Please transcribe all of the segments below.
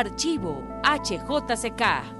Archivo HJCK.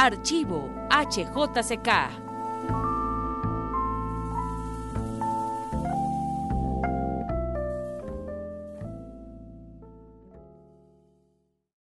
Archivo HJCK.